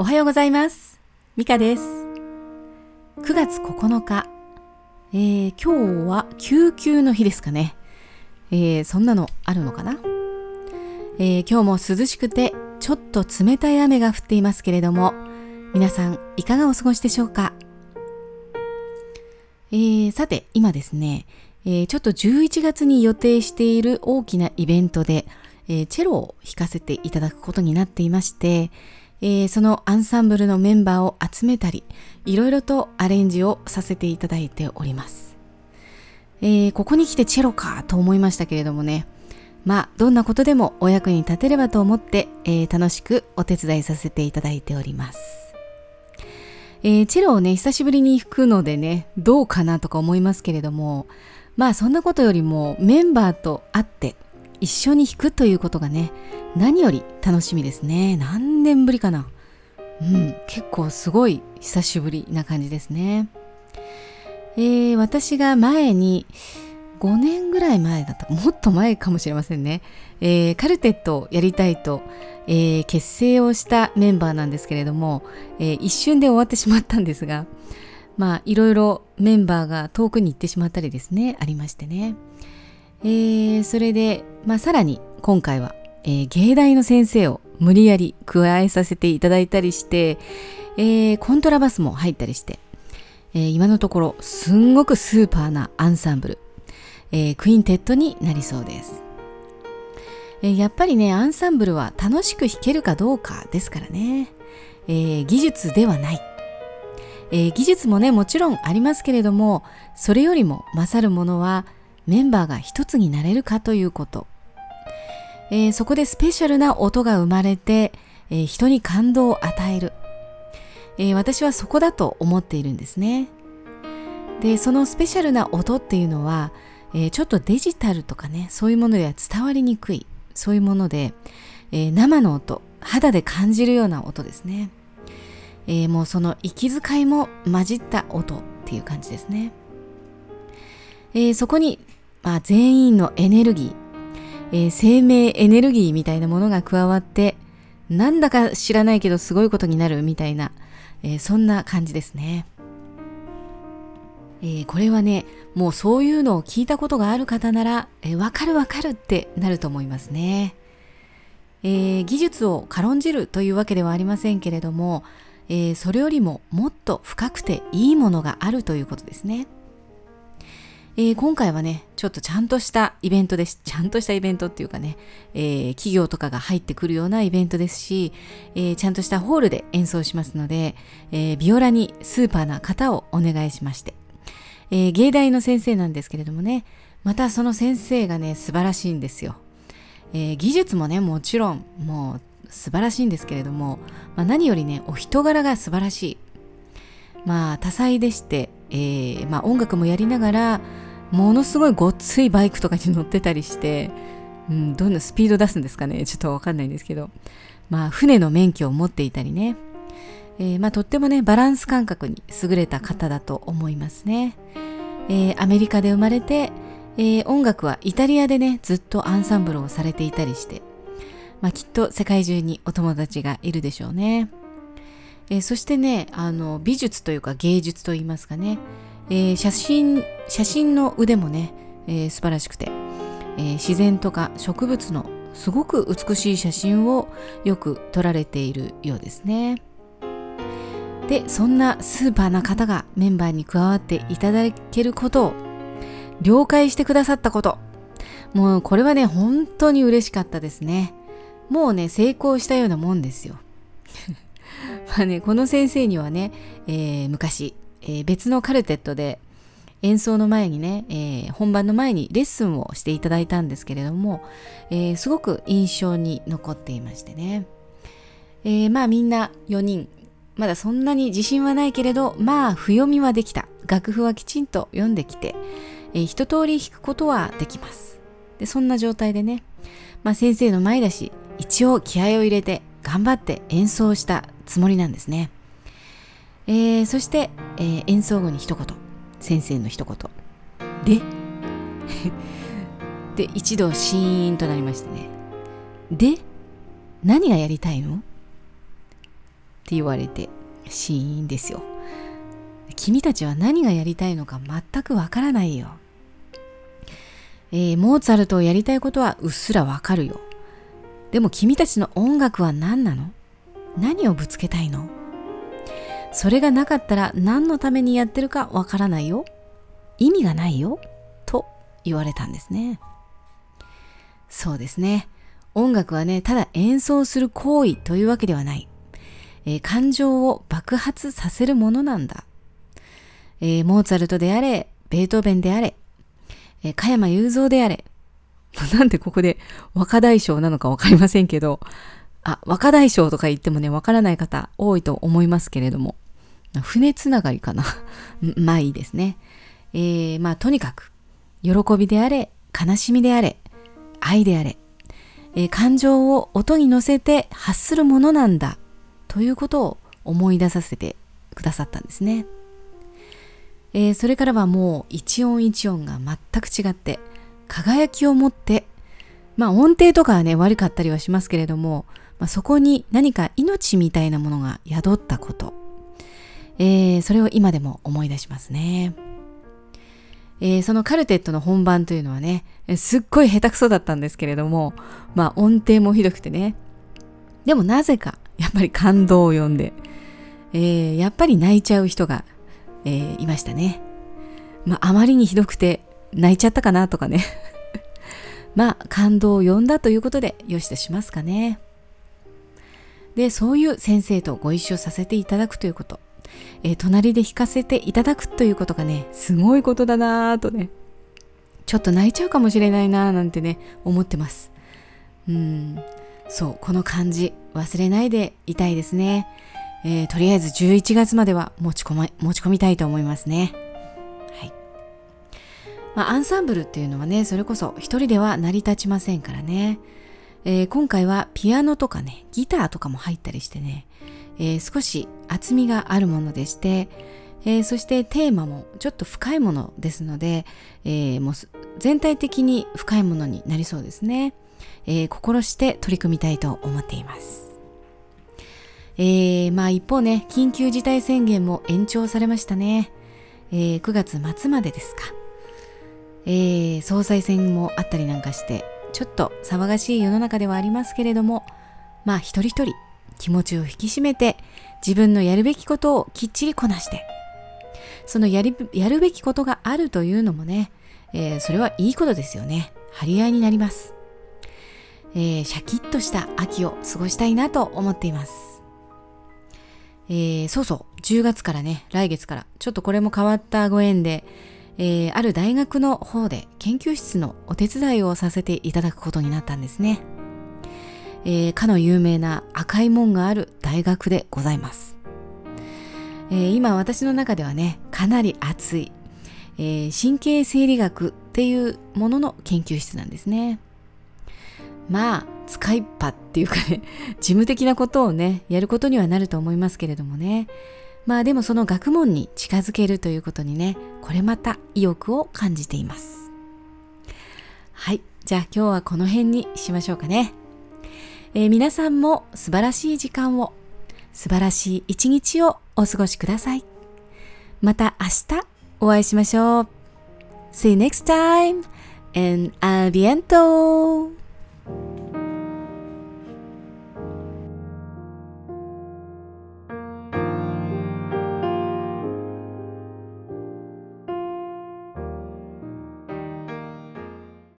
おはようございます。ミカです。9月9日、えー今日は救急の日ですかね。えーそんなのあるのかな、えー今日も涼しくて、ちょっと冷たい雨が降っていますけれども、皆さんいかがお過ごしでしょうかえーさて、今ですね、えーちょっと11月に予定している大きなイベントで、えーチェロを弾かせていただくことになっていまして、えーそのアンサンブルのメンバーを集めたり、いろいろとアレンジをさせていただいております。えーここに来てチェロかと思いましたけれどもね、まあ、どんなことでもお役に立てればと思って、えー楽しくお手伝いさせていただいております。えチェロをね、久しぶりに弾くのでね、どうかなとか思いますけれども、まあそんなことよりもメンバーと会って一緒に弾くということがね、何より楽しみですね。何年ぶりかな。うん、結構すごい久しぶりな感じですね。えー私が前に5年ぐらい前だったもっと前かもしれませんね、えーカルテットをやりたいと、えー結成をしたメンバーなんですけれども、えー一瞬で終わってしまったんですがまあいろいろメンバーが遠くに行ってしまったりですねありましてね、えーそれで、まあ、さらに今回は、えー芸大の先生を無理やり加えさせていただいたりして、えーコントラバスも入ったりして、えー今のところすんごくスーパーなアンサンブル、えークインテットになりそうです、えーやっぱりねアンサンブルは楽しく弾けるかどうかですからね、えー技術ではない、えー技術もねもちろんありますけれどもそれよりも勝るものはメンバーが一つになれるかということ、えーそこでスペシャルな音が生まれて、えー人に感動を与える、えー私はそこだと思っているんですね。でそのスペシャルな音っていうのは、えちょっとデジタルとかねそういうものでは伝わりにくい。そういうもので、え生の音肌で感じるような音ですね、えもうその息遣いも混じった音っていう感じですね、えそこに、まあ、全員のエネルギー、えー生命エネルギーみたいなものが加わってなんだか知らないけどすごいことになるみたいな、えーそんな感じですね、えーこれはねもうそういうのを聞いたことがある方なら、えーわかるわかるってなると思いますね、えー技術を軽んじるというわけではありませんけれども、えーそれよりももっと深くていいものがあるということですね、えー今回はねちょっとちゃんとしたイベントです。ちゃんとしたイベントっていうかね、えー企業とかが入ってくるようなイベントですし、えーちゃんとしたホールで演奏しますので、えービオラにスーパーな方をお願いしまして、え芸大の先生なんですけれどもねまたその先生がね素晴らしいんですよ、え技術もねもちろんもう素晴らしいんですけれども、まあ、何よりねお人柄が素晴らしい。まあ多彩でして、えーまあ、音楽もやりながらものすごいごっついバイクとかに乗ってたりして、うん、どんなスピード出すんですかね？ちょっとわかんないんですけど。まあ船の免許を持っていたりね、えーまあ、とってもねバランス感覚に優れた方だと思いますね、えーアメリカで生まれて、えー音楽はイタリアでねずっとアンサンブルをされていたりして、まあ、きっと世界中にお友達がいるでしょうね、えーそしてねあの美術というか芸術といいますかね、えー写真写真の腕もね、えー素晴らしくて、えー自然とか植物のすごく美しい写真をよく撮られているようですね。でそんなスーパーな方がメンバーに加わっていただけることを了解してくださったこと。もうこれはね本当に嬉しかったですね。もうね成功したようなもんですよ。まあねこの先生にはね、えー昔、えー別のカルテットで演奏の前にね、えー本番の前にレッスンをしていただいたんですけれども、えーすごく印象に残っていましてね、えーまあみんな4人まだそんなに自信はないけれどまあ譜読みはできた。楽譜はきちんと読んできて、えー一通り弾くことはできます。でそんな状態でね、まあ、先生の前だし一応気合を入れて頑張って演奏したつもりなんですね、えーそして、えー演奏後に一言先生の一言。で で一度シーンとなりましてね。で何がやりたいの？って言われてシーンですよ。君たちは何がやりたいのか全くわからないよ、えー、モーツァルトをやりたいことはうっすらわかるよ。でも君たちの音楽は何なの？何をぶつけたいの？それがなかったら何のためにやってるかわからないよ。意味がないよ。と言われたんですね。そうですね。音楽はねただ演奏する行為というわけではない、えー、感情を爆発させるものなんだ、えー、モーツァルトであれベートーベンであれ、えー、加山雄三であれ。なんでここで若大将なのかわかりませんけど。あ、若大将とか言ってもね、わからない方多いと思いますけれども、船つながりかな まあいいですね。えー、まあとにかく、喜びであれ、悲しみであれ、愛であれ、えー、感情を音に乗せて発するものなんだということを思い出させてくださったんですね。えー、それからはもう一音一音が全く違って輝きを持ってまあ音程とかはね悪かったりはしますけれども、まあ、そこに何か命みたいなものが宿ったこと、えー、それを今でも思い出しますね。えー、そのカルテットの本番というのはね、すっごい下手くそだったんですけれども、まあ音程もひどくてね。でもなぜか、やっぱり感動を呼んで、えー、やっぱり泣いちゃう人が、えー、いましたね。まああまりにひどくて泣いちゃったかなとかね。まあ感動を呼んだということでよしとしますかね。で、そういう先生とご一緒させていただくということ。えー、隣で弾かせていただくということがね、すごいことだなぁとね、ちょっと泣いちゃうかもしれないなぁなんてね、思ってます。うん、そう、この感じ、忘れないでいたいですね。えー、とりあえず11月までは持ち込ま、持ち込みたいと思いますね。まあ、アンサンブルっていうのはね、それこそ一人では成り立ちませんからね。えー、今回はピアノとかね、ギターとかも入ったりしてね、えー、少し厚みがあるものでして、えー、そしてテーマもちょっと深いものですので、え、もう全体的に深いものになりそうですね、え、心して取り組みたいと思っています。え、まあ一方ね、緊急事態宣言も延長されましたね。え、9月末までですか。え、総裁選もあったりなんかして、ちょっと騒がしい世の中ではありますけれども、まあ一人一人気持ちを引き締めて自分のやるべきことをきっちりこなしてそのやりやるべきことがあるというのもね、えー、それはいいことですよね。張り合いになります、えー、シャキッとした秋を過ごしたいなと思っています、えー、そうそう。10月からね来月から。ちょっとこれも変わったご縁でえー、ある大学の方で研究室のお手伝いをさせていただくことになったんですね。えー、かの有名な赤い門がある大学でございます。えー、今私の中ではね、かなり熱い、えー、神経生理学っていうものの研究室なんですね。まあ、使いっぱっていうかね、事務的なことをね、やることにはなると思いますけれどもね。まあでもその学問に近づけるということにね、これまた意欲を感じています。はい。じゃあ今日はこの辺にしましょうかね。えー、皆さんも素晴らしい時間を、素晴らしい一日をお過ごしください。また明日お会いしましょう。See you next time and a biento!